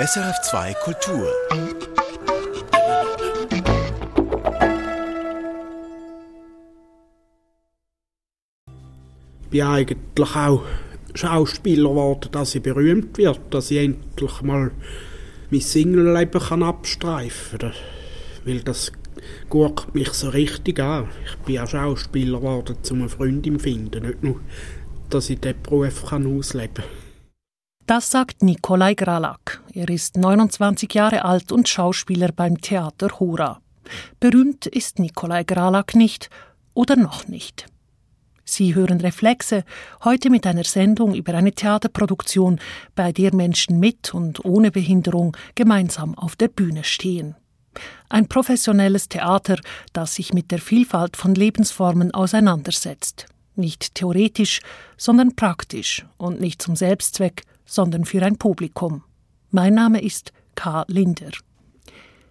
SRF 2 Kultur. Ich bin eigentlich auch Schauspieler geworden, dass ich berühmt wird, dass ich endlich mal mein Single-Leben abstreifen kann. Weil das guckt mich so richtig an. Ich bin auch Schauspieler geworden, um eine Freundin zu finden. Nicht nur, dass ich diesen Beruf ausleben kann. Das sagt Nikolai Gralak. Er ist 29 Jahre alt und Schauspieler beim Theater Hora. Berühmt ist Nikolai Gralak nicht oder noch nicht. Sie hören Reflexe, heute mit einer Sendung über eine Theaterproduktion, bei der Menschen mit und ohne Behinderung gemeinsam auf der Bühne stehen. Ein professionelles Theater, das sich mit der Vielfalt von Lebensformen auseinandersetzt. Nicht theoretisch, sondern praktisch und nicht zum Selbstzweck, sondern für ein Publikum. Mein Name ist K. Linder.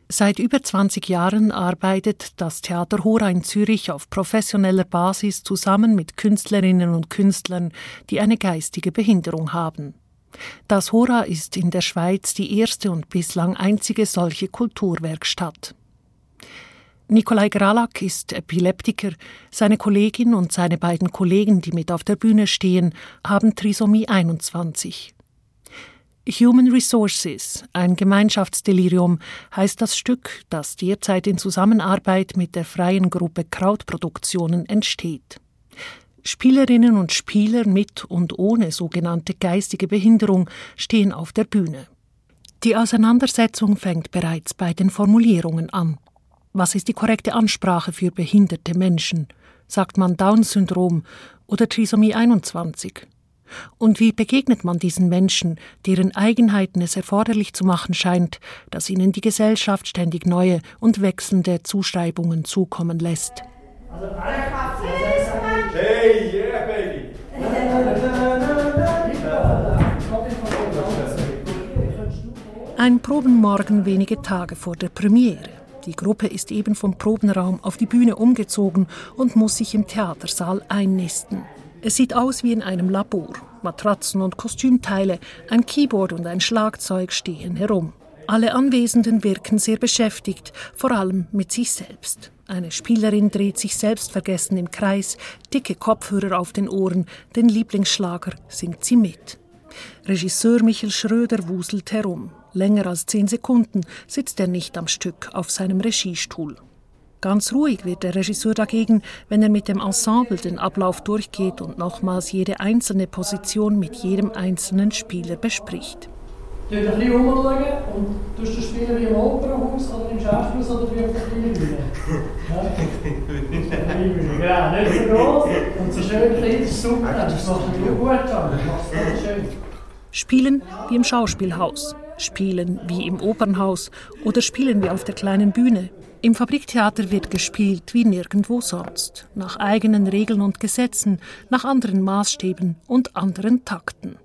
Seit über 20 Jahren arbeitet das Theater Hora in Zürich auf professioneller Basis zusammen mit Künstlerinnen und Künstlern, die eine geistige Behinderung haben. Das Hora ist in der Schweiz die erste und bislang einzige solche Kulturwerkstatt. Nikolai Gralak ist Epileptiker. Seine Kollegin und seine beiden Kollegen, die mit auf der Bühne stehen, haben Trisomie 21. Human Resources, ein Gemeinschaftsdelirium, heißt das Stück, das derzeit in Zusammenarbeit mit der freien Gruppe Krautproduktionen entsteht. Spielerinnen und Spieler mit und ohne sogenannte geistige Behinderung stehen auf der Bühne. Die Auseinandersetzung fängt bereits bei den Formulierungen an. Was ist die korrekte Ansprache für behinderte Menschen? Sagt man Down-Syndrom oder Trisomie 21? Und wie begegnet man diesen Menschen, deren Eigenheiten es erforderlich zu machen scheint, dass ihnen die Gesellschaft ständig neue und wechselnde Zuschreibungen zukommen lässt? Ein Probenmorgen wenige Tage vor der Premiere. Die Gruppe ist eben vom Probenraum auf die Bühne umgezogen und muss sich im Theatersaal einnisten. Es sieht aus wie in einem Labor. Matratzen und Kostümteile, ein Keyboard und ein Schlagzeug stehen herum. Alle Anwesenden wirken sehr beschäftigt, vor allem mit sich selbst. Eine Spielerin dreht sich selbstvergessen im Kreis, dicke Kopfhörer auf den Ohren, den Lieblingsschlager singt sie mit. Regisseur Michael Schröder wuselt herum. Länger als zehn Sekunden sitzt er nicht am Stück auf seinem Regiestuhl. Ganz ruhig wird der Regisseur dagegen, wenn er mit dem Ensemble den Ablauf durchgeht und nochmals jede einzelne Position mit jedem einzelnen Spieler bespricht. Du ein bisschen umschauen und du spielen wie im Opernhaus oder im Schauspielhaus oder wie auf der kleinen Bühne? Ja, nicht so groß und so schön klein, das ist super, das machst du gut an, das schön. Spielen wie im Schauspielhaus, spielen wie im Opernhaus oder spielen wie auf der kleinen Bühne. Im Fabriktheater wird gespielt wie nirgendwo sonst, nach eigenen Regeln und Gesetzen, nach anderen Maßstäben und anderen Takten.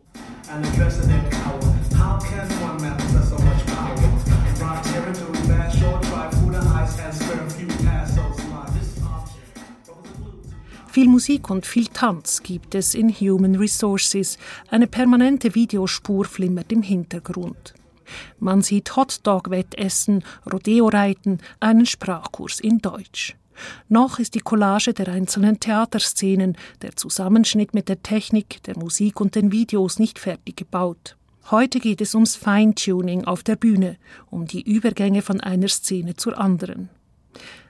Viel Musik und viel Tanz gibt es in Human Resources. Eine permanente Videospur flimmert im Hintergrund. Man sieht Hotdog-Wettessen, Rodeo-Reiten, einen Sprachkurs in Deutsch. Noch ist die Collage der einzelnen Theaterszenen, der Zusammenschnitt mit der Technik, der Musik und den Videos nicht fertig gebaut. Heute geht es ums Feintuning auf der Bühne, um die Übergänge von einer Szene zur anderen.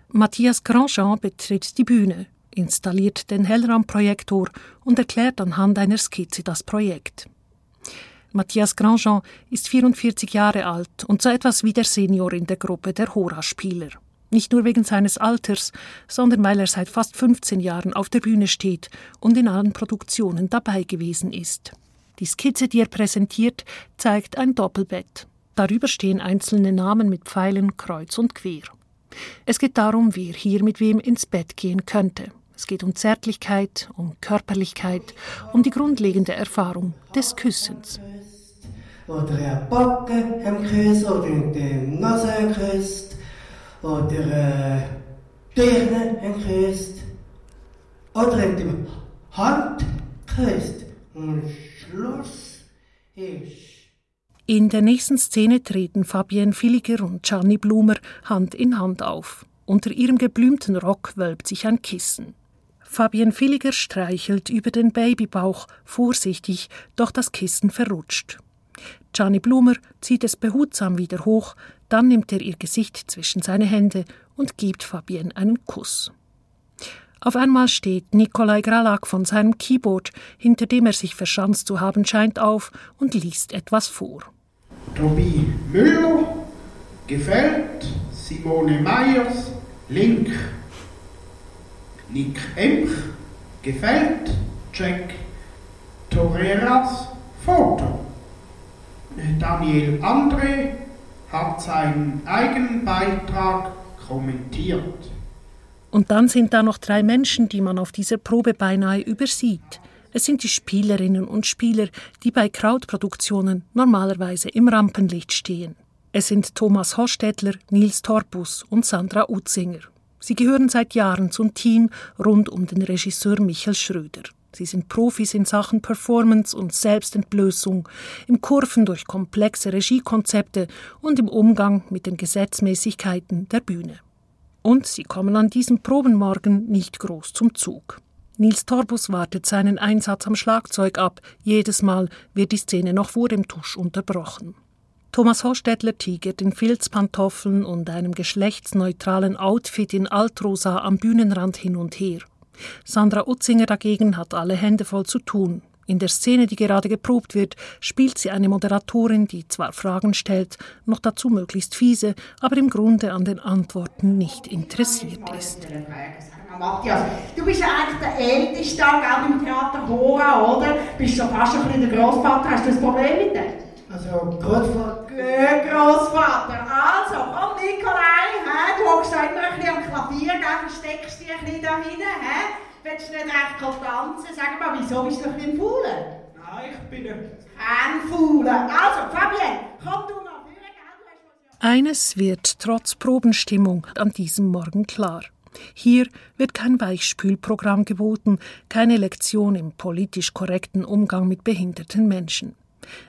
Matthias Grandjean betritt die Bühne, installiert den Hellraumprojektor und erklärt anhand einer Skizze das Projekt. Matthias Grandjean ist 44 Jahre alt und so etwas wie der Senior in der Gruppe der Hora-Spieler. Nicht nur wegen seines Alters, sondern weil er seit fast 15 Jahren auf der Bühne steht und in allen Produktionen dabei gewesen ist. Die Skizze, die er präsentiert, zeigt ein Doppelbett. Darüber stehen einzelne Namen mit Pfeilen kreuz und quer. Es geht darum, wer hier mit wem ins Bett gehen könnte. Es geht um Zärtlichkeit, um Körperlichkeit, um die grundlegende Erfahrung des Küssens. Oder eine Backe am Küss oder in die Nase geküsst. Oder äh, Stirne geküsst. Oder in die Hand geküsst. Und Schluss ist. In der nächsten Szene treten Fabienne Villiger und Gianni Blumer Hand in Hand auf. Unter ihrem geblümten Rock wölbt sich ein Kissen. Fabienne Villiger streichelt über den Babybauch, vorsichtig, doch das Kissen verrutscht. Gianni Blumer zieht es behutsam wieder hoch, dann nimmt er ihr Gesicht zwischen seine Hände und gibt Fabienne einen Kuss. Auf einmal steht Nikolai Gralak von seinem Keyboard, hinter dem er sich verschanzt zu haben scheint, auf und liest etwas vor. Tobi Müller, gefällt, Simone Meyers, Link. Nick Emch, gefällt, Jack Torreras, Foto. Daniel André hat seinen eigenen Beitrag kommentiert. Und dann sind da noch drei Menschen, die man auf dieser Probe beinahe übersieht. Es sind die Spielerinnen und Spieler, die bei Krautproduktionen normalerweise im Rampenlicht stehen. Es sind Thomas Hostetler, Nils Torpus und Sandra Utzinger. Sie gehören seit Jahren zum Team rund um den Regisseur Michael Schröder. Sie sind Profis in Sachen Performance und Selbstentblößung, im Kurven durch komplexe Regiekonzepte und im Umgang mit den Gesetzmäßigkeiten der Bühne. Und sie kommen an diesem Probenmorgen nicht groß zum Zug. Nils Torbus wartet seinen Einsatz am Schlagzeug ab. Jedes Mal wird die Szene noch vor dem Tusch unterbrochen. Thomas Hostetler tigert in Filzpantoffeln und einem geschlechtsneutralen Outfit in Altrosa am Bühnenrand hin und her. Sandra Utzinger dagegen hat alle Hände voll zu tun. In der Szene, die gerade geprobt wird, spielt sie eine Moderatorin, die zwar Fragen stellt, noch dazu möglichst fiese, aber im Grunde an den Antworten nicht interessiert ist. Matthias, du bist ja eigentlich der Älteste auch im Theater Hora, oder? Bist schon fast ein bisschen der Großvater. Hast du ein Problem mit dem? Also, Großvater. Großvater. Also, komm, Nikolai, hä? du hockst da immer ein bisschen am Klavier, gell? versteckst dich ein bisschen da hinten. Hä? Willst du nicht recht tanzen? Sag mal, wieso bist du ein bisschen Faulen? Nein, ich bin ein... Kein Faulen. Also, Fabienne, komm du noch Eines wird trotz Probenstimmung an diesem Morgen klar. Hier wird kein Weichspülprogramm geboten, keine Lektion im politisch korrekten Umgang mit behinderten Menschen.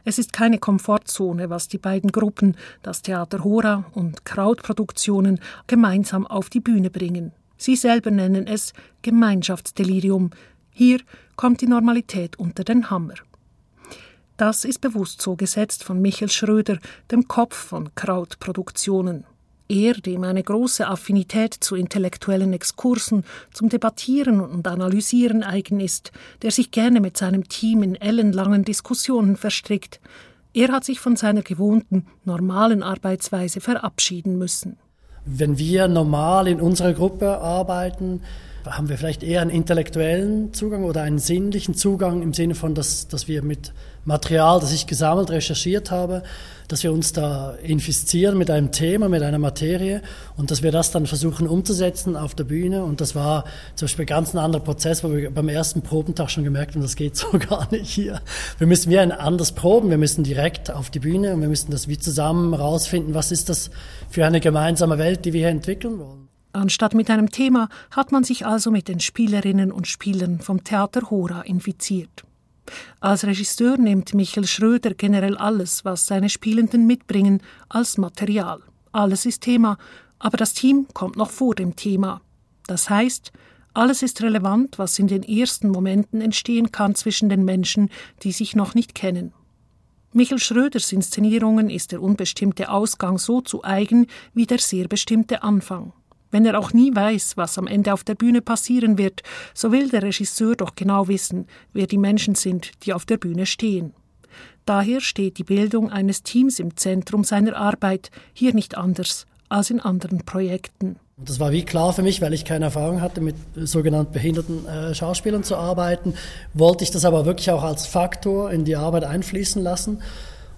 Es ist keine Komfortzone, was die beiden Gruppen, das Theater Hora und Krautproduktionen, gemeinsam auf die Bühne bringen. Sie selber nennen es Gemeinschaftsdelirium. Hier kommt die Normalität unter den Hammer. Das ist bewusst so gesetzt von Michael Schröder, dem Kopf von Krautproduktionen. Er, dem eine große Affinität zu intellektuellen Exkursen, zum Debattieren und Analysieren eigen ist, der sich gerne mit seinem Team in ellenlangen Diskussionen verstrickt, er hat sich von seiner gewohnten, normalen Arbeitsweise verabschieden müssen. Wenn wir normal in unserer Gruppe arbeiten, haben wir vielleicht eher einen intellektuellen Zugang oder einen sinnlichen Zugang im Sinne von, dass, dass wir mit Material, das ich gesammelt, recherchiert habe, dass wir uns da infizieren mit einem Thema, mit einer Materie und dass wir das dann versuchen umzusetzen auf der Bühne. Und das war zum Beispiel ganz ein anderer Prozess, wo wir beim ersten Probentag schon gemerkt haben, das geht so gar nicht hier. Wir müssen wie ein anderes proben, wir müssen direkt auf die Bühne und wir müssen das wie zusammen rausfinden, was ist das für eine gemeinsame Welt, die wir hier entwickeln wollen. Anstatt mit einem Thema hat man sich also mit den Spielerinnen und Spielern vom Theater Hora infiziert. Als Regisseur nimmt Michael Schröder generell alles, was seine Spielenden mitbringen, als Material. Alles ist Thema, aber das Team kommt noch vor dem Thema. Das heißt, alles ist relevant, was in den ersten Momenten entstehen kann zwischen den Menschen, die sich noch nicht kennen. Michael Schröders Inszenierungen ist der unbestimmte Ausgang so zu eigen wie der sehr bestimmte Anfang. Wenn er auch nie weiß, was am Ende auf der Bühne passieren wird, so will der Regisseur doch genau wissen, wer die Menschen sind, die auf der Bühne stehen. Daher steht die Bildung eines Teams im Zentrum seiner Arbeit, hier nicht anders als in anderen Projekten. Das war wie klar für mich, weil ich keine Erfahrung hatte, mit sogenannten behinderten äh, Schauspielern zu arbeiten, wollte ich das aber wirklich auch als Faktor in die Arbeit einfließen lassen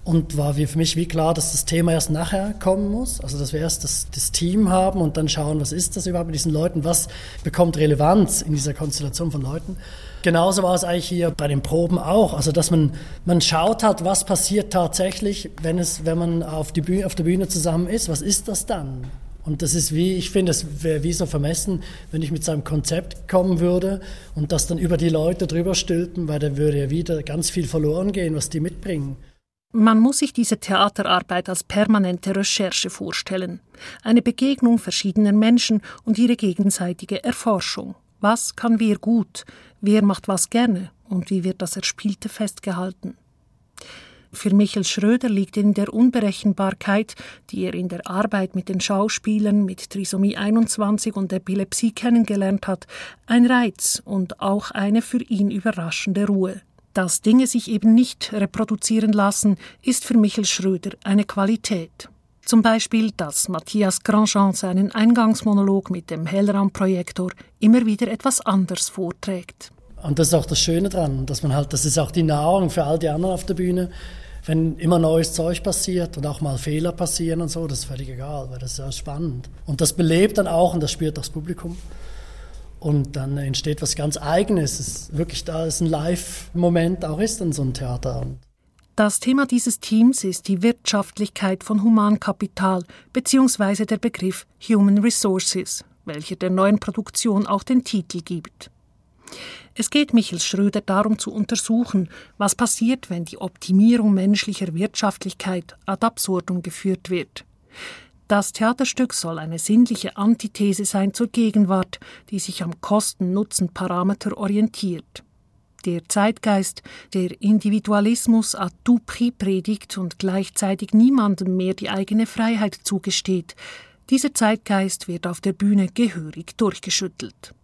und war für mich wie klar, dass das Thema erst nachher kommen muss. Also dass wir erst das, das, Team haben und dann schauen, was ist das überhaupt mit diesen Leuten, was bekommt Relevanz in dieser Konstellation von Leuten. Genauso war es eigentlich hier bei den Proben auch. Also dass man, man schaut hat, was passiert tatsächlich, wenn, es, wenn man auf, die Bühne, auf der Bühne zusammen ist. Was ist das dann? Und das ist wie, ich finde, es wäre wie so vermessen, wenn ich mit seinem Konzept kommen würde und das dann über die Leute drüber stülpen, weil da würde ja wieder ganz viel verloren gehen, was die mitbringen. Man muss sich diese Theaterarbeit als permanente Recherche vorstellen, eine Begegnung verschiedener Menschen und ihre gegenseitige Erforschung. Was kann wer gut, wer macht was gerne und wie wird das Erspielte festgehalten? Für Michel Schröder liegt in der Unberechenbarkeit, die er in der Arbeit mit den Schauspielern mit Trisomie 21 und Epilepsie kennengelernt hat, ein Reiz und auch eine für ihn überraschende Ruhe. Dass Dinge sich eben nicht reproduzieren lassen, ist für Michel Schröder eine Qualität. Zum Beispiel, dass Matthias Grandjean seinen Eingangsmonolog mit dem Hellraumprojektor immer wieder etwas anders vorträgt. Und das ist auch das Schöne dran, dass man halt, das ist auch die Nahrung für all die anderen auf der Bühne. Wenn immer neues Zeug passiert und auch mal Fehler passieren und so, das ist völlig egal, weil das ist ja spannend. Und das belebt dann auch und das spürt das Publikum. Und dann entsteht was ganz Eigenes. Es ist wirklich da ist ein Live-Moment auch ist in so einem Theaterabend. Das Thema dieses Teams ist die Wirtschaftlichkeit von Humankapital bzw. der Begriff Human Resources, welcher der neuen Produktion auch den Titel gibt. Es geht Michel Schröder darum zu untersuchen, was passiert, wenn die Optimierung menschlicher Wirtschaftlichkeit ad absurdum geführt wird. Das Theaterstück soll eine sinnliche Antithese sein zur Gegenwart, die sich am Kosten-Nutzen-Parameter orientiert. Der Zeitgeist, der Individualismus à tout prix predigt und gleichzeitig niemandem mehr die eigene Freiheit zugesteht, dieser Zeitgeist wird auf der Bühne gehörig durchgeschüttelt.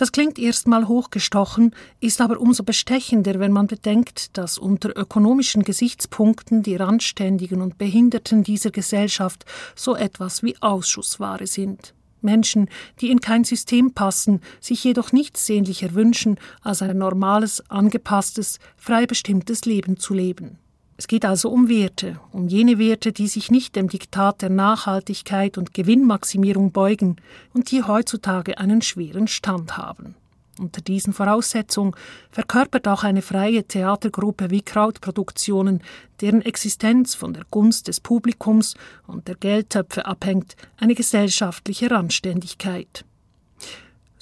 Das klingt erstmal hochgestochen, ist aber umso bestechender, wenn man bedenkt, dass unter ökonomischen Gesichtspunkten die Randständigen und Behinderten dieser Gesellschaft so etwas wie Ausschussware sind. Menschen, die in kein System passen, sich jedoch nichts sehnlicher wünschen, als ein normales, angepasstes, frei bestimmtes Leben zu leben. Es geht also um Werte, um jene Werte, die sich nicht dem Diktat der Nachhaltigkeit und Gewinnmaximierung beugen und die heutzutage einen schweren Stand haben. Unter diesen Voraussetzungen verkörpert auch eine freie Theatergruppe wie Krautproduktionen, deren Existenz von der Gunst des Publikums und der Geldtöpfe abhängt, eine gesellschaftliche Randständigkeit.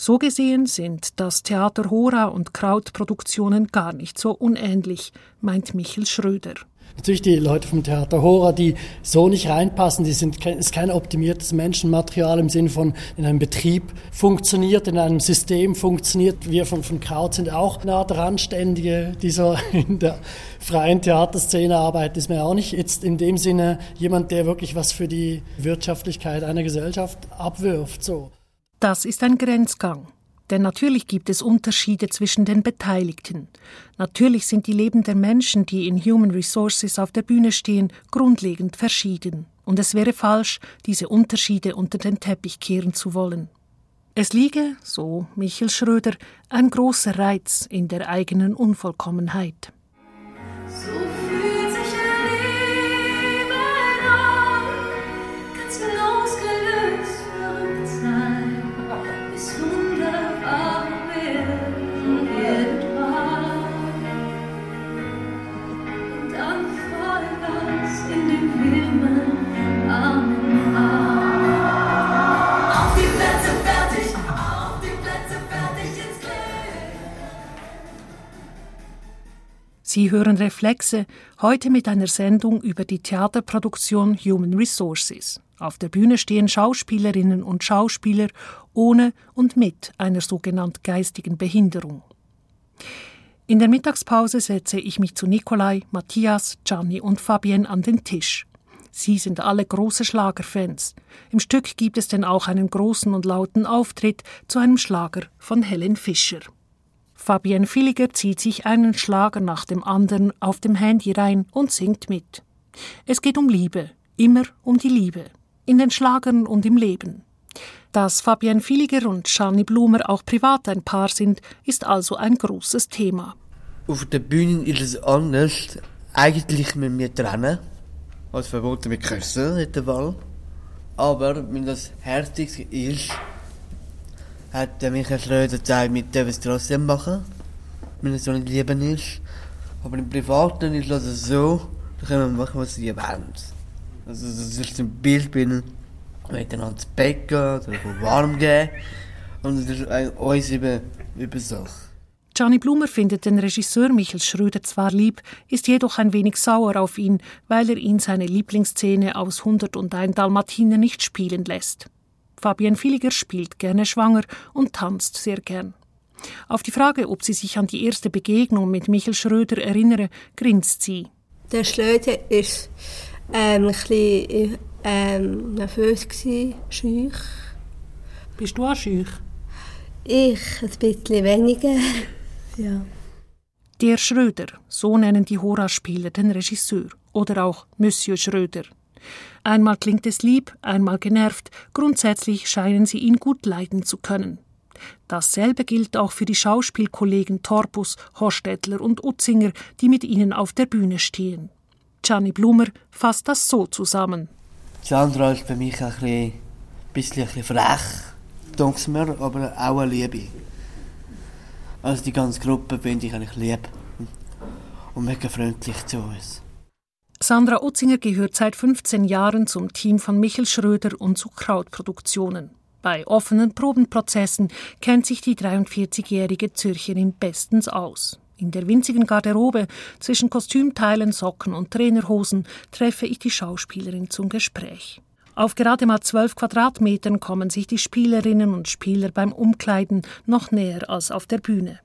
So gesehen sind das Theater Hora und Krautproduktionen gar nicht so unähnlich, meint Michel Schröder. Natürlich die Leute vom Theater Hora, die so nicht reinpassen, die sind ist kein optimiertes Menschenmaterial im Sinne von in einem Betrieb funktioniert, in einem System funktioniert. Wir von, von Kraut sind auch eine Art Randständige, die so in der freien Theaterszene arbeiten, ist mir auch nicht jetzt in dem Sinne jemand, der wirklich was für die Wirtschaftlichkeit einer Gesellschaft abwirft. So. Das ist ein Grenzgang. Denn natürlich gibt es Unterschiede zwischen den Beteiligten. Natürlich sind die Leben der Menschen, die in Human Resources auf der Bühne stehen, grundlegend verschieden. Und es wäre falsch, diese Unterschiede unter den Teppich kehren zu wollen. Es liege, so Michel Schröder, ein großer Reiz in der eigenen Unvollkommenheit. So Sie hören Reflexe, heute mit einer Sendung über die Theaterproduktion Human Resources. Auf der Bühne stehen Schauspielerinnen und Schauspieler ohne und mit einer sogenannten geistigen Behinderung. In der Mittagspause setze ich mich zu Nikolai, Matthias, Gianni und Fabienne an den Tisch. Sie sind alle große Schlagerfans. Im Stück gibt es denn auch einen großen und lauten Auftritt zu einem Schlager von Helen Fischer. Fabienne Villiger zieht sich einen Schlager nach dem anderen auf dem Handy rein und singt mit. Es geht um Liebe, immer um die Liebe, in den Schlagern und im Leben. Dass Fabienne Villiger und Shani Blumer auch privat ein Paar sind, ist also ein großes Thema. Auf der Bühne ist es anders. Eigentlich mit mir trennen. Als verboten mit Küssen in der Fall. Aber wenn das herzig ist, hat der Michael Schröder gesagt, wir dürfen es trotzdem machen, wenn es so nicht lieben ist. Aber im Privaten ist es so, da können wir machen, was sie wollen. Also das ist zum Beispiel miteinander ins Bett gehen oder warm gehen. Und das ist uns eben über so. Gianni Blumer findet den Regisseur Michael Schröder zwar lieb, ist jedoch ein wenig sauer auf ihn, weil er ihn seine Lieblingsszene aus 101 Dalmatiner nicht spielen lässt. Fabienne Villiger spielt gerne schwanger und tanzt sehr gern. Auf die Frage, ob sie sich an die erste Begegnung mit Michael Schröder erinnere, grinst sie. Der Schröder ist ähm, ein bisschen ähm, nervös gewesen, schüch. Bist du auch schüch? Ich ein bisschen weniger. Ja. Der Schröder, so nennen die Hora-Spieler den Regisseur oder auch Monsieur Schröder. Einmal klingt es lieb, einmal genervt, grundsätzlich scheinen sie ihn gut leiden zu können. Dasselbe gilt auch für die Schauspielkollegen Torpus, Horstädtler und Utzinger, die mit ihnen auf der Bühne stehen. Gianni Blumer fasst das so zusammen. Sandra ist für mich ein bisschen, bisschen, frech, mir, aber auch eine Liebe. Also die ganze Gruppe finde ich eigentlich lieb und mega freundlich zu uns. Sandra Utzinger gehört seit 15 Jahren zum Team von Michel Schröder und zu Krautproduktionen. Bei offenen Probenprozessen kennt sich die 43-jährige Zürcherin bestens aus. In der winzigen Garderobe zwischen Kostümteilen, Socken und Trainerhosen treffe ich die Schauspielerin zum Gespräch. Auf gerade mal zwölf Quadratmetern kommen sich die Spielerinnen und Spieler beim Umkleiden noch näher als auf der Bühne.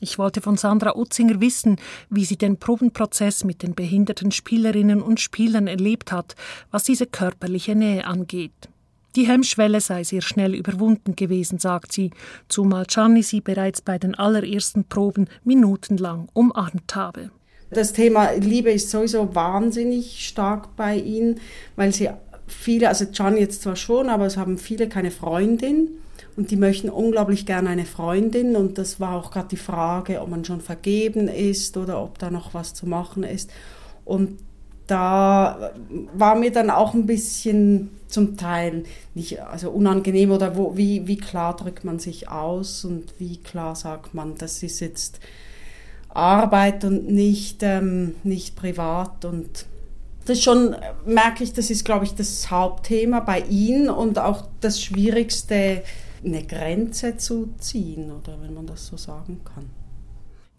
Ich wollte von Sandra Utzinger wissen, wie sie den Probenprozess mit den behinderten Spielerinnen und Spielern erlebt hat, was diese körperliche Nähe angeht. Die Hemmschwelle sei sehr schnell überwunden gewesen, sagt sie, zumal Gianni sie bereits bei den allerersten Proben minutenlang umarmt habe. Das Thema Liebe ist sowieso wahnsinnig stark bei ihnen, weil sie viele, also Gianni jetzt zwar schon, aber es haben viele keine Freundin und die möchten unglaublich gerne eine Freundin. Und das war auch gerade die Frage, ob man schon vergeben ist oder ob da noch was zu machen ist. Und da war mir dann auch ein bisschen zum Teil nicht also unangenehm oder wo, wie, wie klar drückt man sich aus und wie klar sagt man, das ist jetzt Arbeit und nicht, ähm, nicht privat. Und das schon, merke ich, das ist, glaube ich, das Hauptthema bei Ihnen und auch das Schwierigste, eine Grenze zu ziehen, oder wenn man das so sagen kann.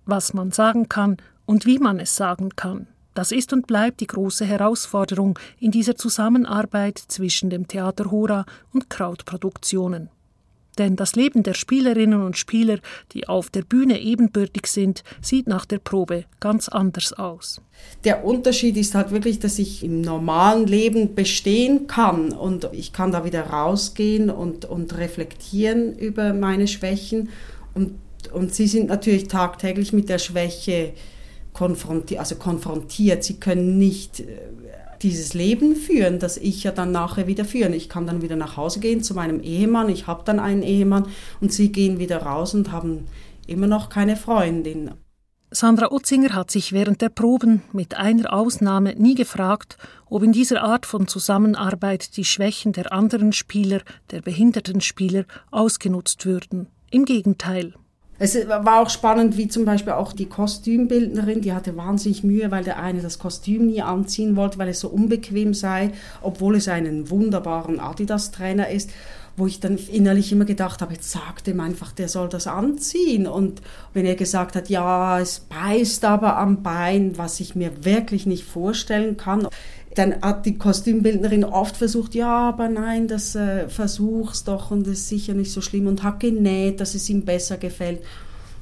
Was man sagen kann und wie man es sagen kann, das ist und bleibt die große Herausforderung in dieser Zusammenarbeit zwischen dem Theater Hora und Krautproduktionen. Denn das Leben der Spielerinnen und Spieler, die auf der Bühne ebenbürtig sind, sieht nach der Probe ganz anders aus. Der Unterschied ist halt wirklich, dass ich im normalen Leben bestehen kann und ich kann da wieder rausgehen und, und reflektieren über meine Schwächen. Und, und sie sind natürlich tagtäglich mit der Schwäche konfrontiert, also konfrontiert. Sie können nicht äh, dieses Leben führen, das ich ja dann nachher wieder führen. Ich kann dann wieder nach Hause gehen zu meinem Ehemann, ich habe dann einen Ehemann und sie gehen wieder raus und haben immer noch keine Freundin. Sandra Utzinger hat sich während der Proben mit einer Ausnahme nie gefragt, ob in dieser Art von Zusammenarbeit die Schwächen der anderen Spieler, der behinderten Spieler, ausgenutzt würden. Im Gegenteil. Es war auch spannend, wie zum Beispiel auch die Kostümbildnerin, die hatte wahnsinnig Mühe, weil der eine das Kostüm nie anziehen wollte, weil es so unbequem sei, obwohl es einen wunderbaren Adidas-Trainer ist wo ich dann innerlich immer gedacht habe, jetzt sagt ihm einfach, der soll das anziehen. Und wenn er gesagt hat, ja, es beißt aber am Bein, was ich mir wirklich nicht vorstellen kann, dann hat die Kostümbildnerin oft versucht, ja, aber nein, das äh, versuch's doch und das ist sicher nicht so schlimm und hat genäht, dass es ihm besser gefällt.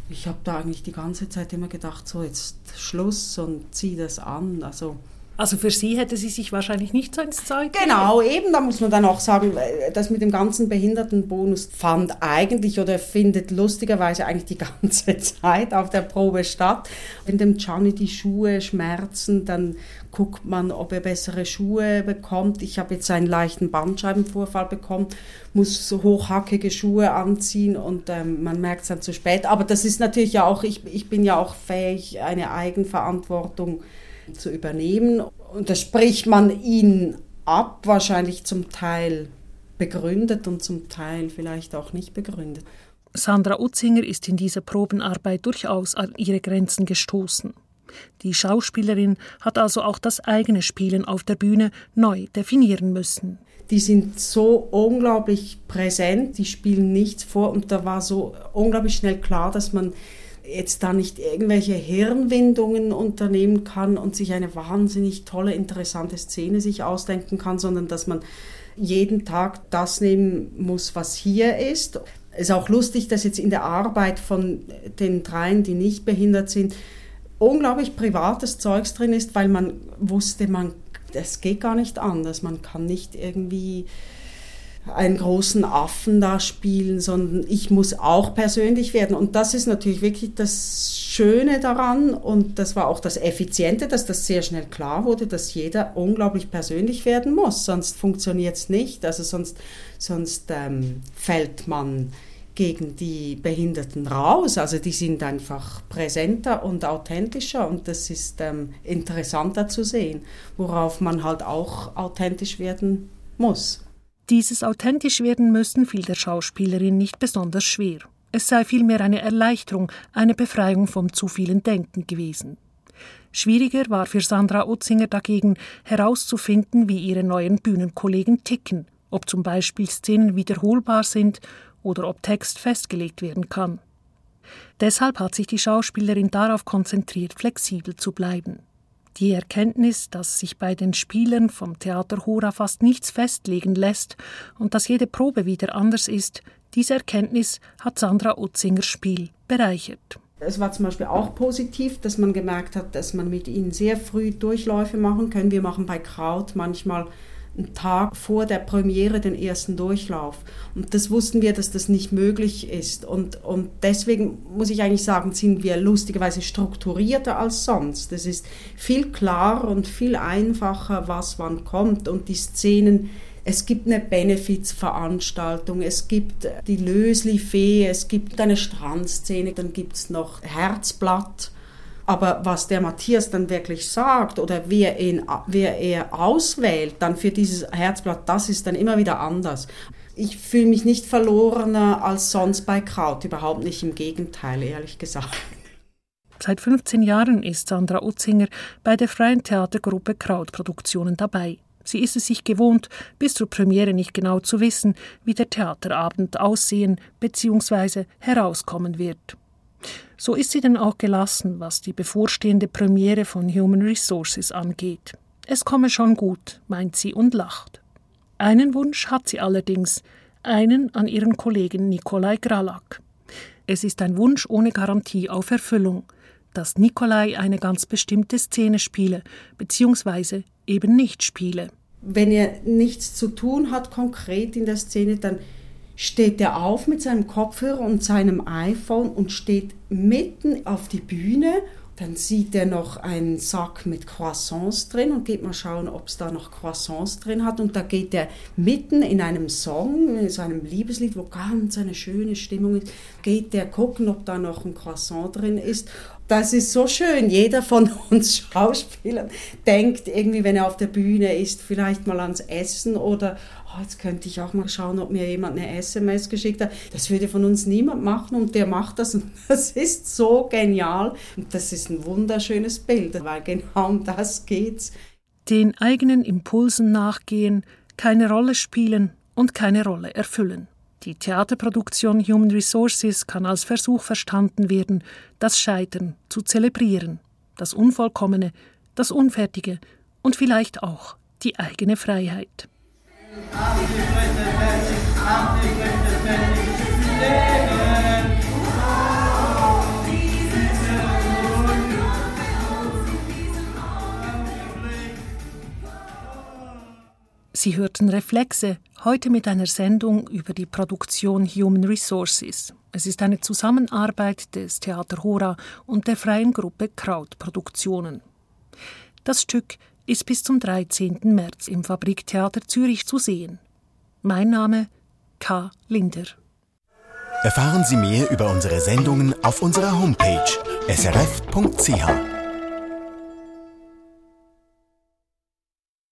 Ich habe da eigentlich die ganze Zeit immer gedacht, so jetzt Schluss und zieh das an. Also also für sie hätte sie sich wahrscheinlich nicht so ins Zeug Genau, eben, da muss man dann auch sagen, das mit dem ganzen Behindertenbonus fand eigentlich oder findet lustigerweise eigentlich die ganze Zeit auf der Probe statt. Wenn dem Gianni die Schuhe schmerzen, dann guckt man, ob er bessere Schuhe bekommt. Ich habe jetzt einen leichten Bandscheibenvorfall bekommen, muss so hochhackige Schuhe anziehen und ähm, man merkt es dann zu spät. Aber das ist natürlich ja auch, ich, ich bin ja auch fähig, eine Eigenverantwortung zu übernehmen. Und das spricht man ihnen ab, wahrscheinlich zum Teil begründet und zum Teil vielleicht auch nicht begründet. Sandra Utzinger ist in dieser Probenarbeit durchaus an ihre Grenzen gestoßen. Die Schauspielerin hat also auch das eigene Spielen auf der Bühne neu definieren müssen. Die sind so unglaublich präsent, die spielen nichts vor und da war so unglaublich schnell klar, dass man jetzt da nicht irgendwelche Hirnwindungen unternehmen kann und sich eine wahnsinnig tolle, interessante Szene sich ausdenken kann, sondern dass man jeden Tag das nehmen muss, was hier ist. Es ist auch lustig, dass jetzt in der Arbeit von den dreien, die nicht behindert sind, unglaublich privates Zeugs drin ist, weil man wusste, man, das geht gar nicht anders. Man kann nicht irgendwie einen großen Affen da spielen, sondern ich muss auch persönlich werden. Und das ist natürlich wirklich das Schöne daran und das war auch das Effiziente, dass das sehr schnell klar wurde, dass jeder unglaublich persönlich werden muss, sonst funktioniert es nicht. Also sonst, sonst ähm, fällt man gegen die Behinderten raus. Also die sind einfach präsenter und authentischer und das ist ähm, interessanter zu sehen, worauf man halt auch authentisch werden muss. Dieses authentisch werden müssen fiel der Schauspielerin nicht besonders schwer. Es sei vielmehr eine Erleichterung, eine Befreiung vom zu vielen Denken gewesen. Schwieriger war für Sandra Utzinger dagegen herauszufinden, wie ihre neuen Bühnenkollegen ticken, ob zum Beispiel Szenen wiederholbar sind oder ob Text festgelegt werden kann. Deshalb hat sich die Schauspielerin darauf konzentriert, flexibel zu bleiben. Die Erkenntnis, dass sich bei den Spielern vom Theater Hora fast nichts festlegen lässt und dass jede Probe wieder anders ist, diese Erkenntnis hat Sandra Utzingers Spiel bereichert. Es war zum Beispiel auch positiv, dass man gemerkt hat, dass man mit ihnen sehr früh Durchläufe machen kann. Wir machen bei Kraut manchmal einen Tag vor der Premiere den ersten Durchlauf. Und das wussten wir, dass das nicht möglich ist. Und, und deswegen muss ich eigentlich sagen, sind wir lustigerweise strukturierter als sonst. Es ist viel klarer und viel einfacher, was wann kommt. Und die Szenen, es gibt eine Benefizveranstaltung, es gibt die Lösli-Fee, es gibt eine Strandszene, dann gibt es noch Herzblatt aber was der Matthias dann wirklich sagt oder wer, ihn, wer er auswählt, dann für dieses Herzblatt, das ist dann immer wieder anders. Ich fühle mich nicht verlorener als sonst bei Kraut, überhaupt nicht, im Gegenteil, ehrlich gesagt. Seit 15 Jahren ist Sandra Utzinger bei der freien Theatergruppe Krautproduktionen dabei. Sie ist es sich gewohnt, bis zur Premiere nicht genau zu wissen, wie der Theaterabend aussehen bzw. herauskommen wird. So ist sie denn auch gelassen, was die bevorstehende Premiere von Human Resources angeht. Es komme schon gut, meint sie und lacht. Einen Wunsch hat sie allerdings, einen an ihren Kollegen Nikolai Gralak. Es ist ein Wunsch ohne Garantie auf Erfüllung, dass Nikolai eine ganz bestimmte Szene spiele, beziehungsweise eben nicht spiele. Wenn er nichts zu tun hat konkret in der Szene, dann steht er auf mit seinem Kopfhörer und seinem iPhone und steht mitten auf die Bühne. Dann sieht er noch einen Sack mit Croissants drin und geht mal schauen, ob es da noch Croissants drin hat. Und da geht er mitten in einem Song, in so einem Liebeslied, wo ganz eine schöne Stimmung ist, geht er gucken, ob da noch ein Croissant drin ist das ist so schön. Jeder von uns Schauspielern denkt irgendwie, wenn er auf der Bühne ist, vielleicht mal ans Essen oder oh, jetzt könnte ich auch mal schauen, ob mir jemand eine SMS geschickt hat. Das würde von uns niemand machen und der macht das und das ist so genial. Und das ist ein wunderschönes Bild, weil genau um das geht's. Den eigenen Impulsen nachgehen, keine Rolle spielen und keine Rolle erfüllen. Die Theaterproduktion Human Resources kann als Versuch verstanden werden, das Scheitern zu zelebrieren, das Unvollkommene, das Unfertige und vielleicht auch die eigene Freiheit. Sie hörten Reflexe, heute mit einer Sendung über die Produktion Human Resources. Es ist eine Zusammenarbeit des Theater Hora und der freien Gruppe Krautproduktionen. Das Stück ist bis zum 13. März im Fabriktheater Zürich zu sehen. Mein Name K. Linder. Erfahren Sie mehr über unsere Sendungen auf unserer Homepage srf.ch.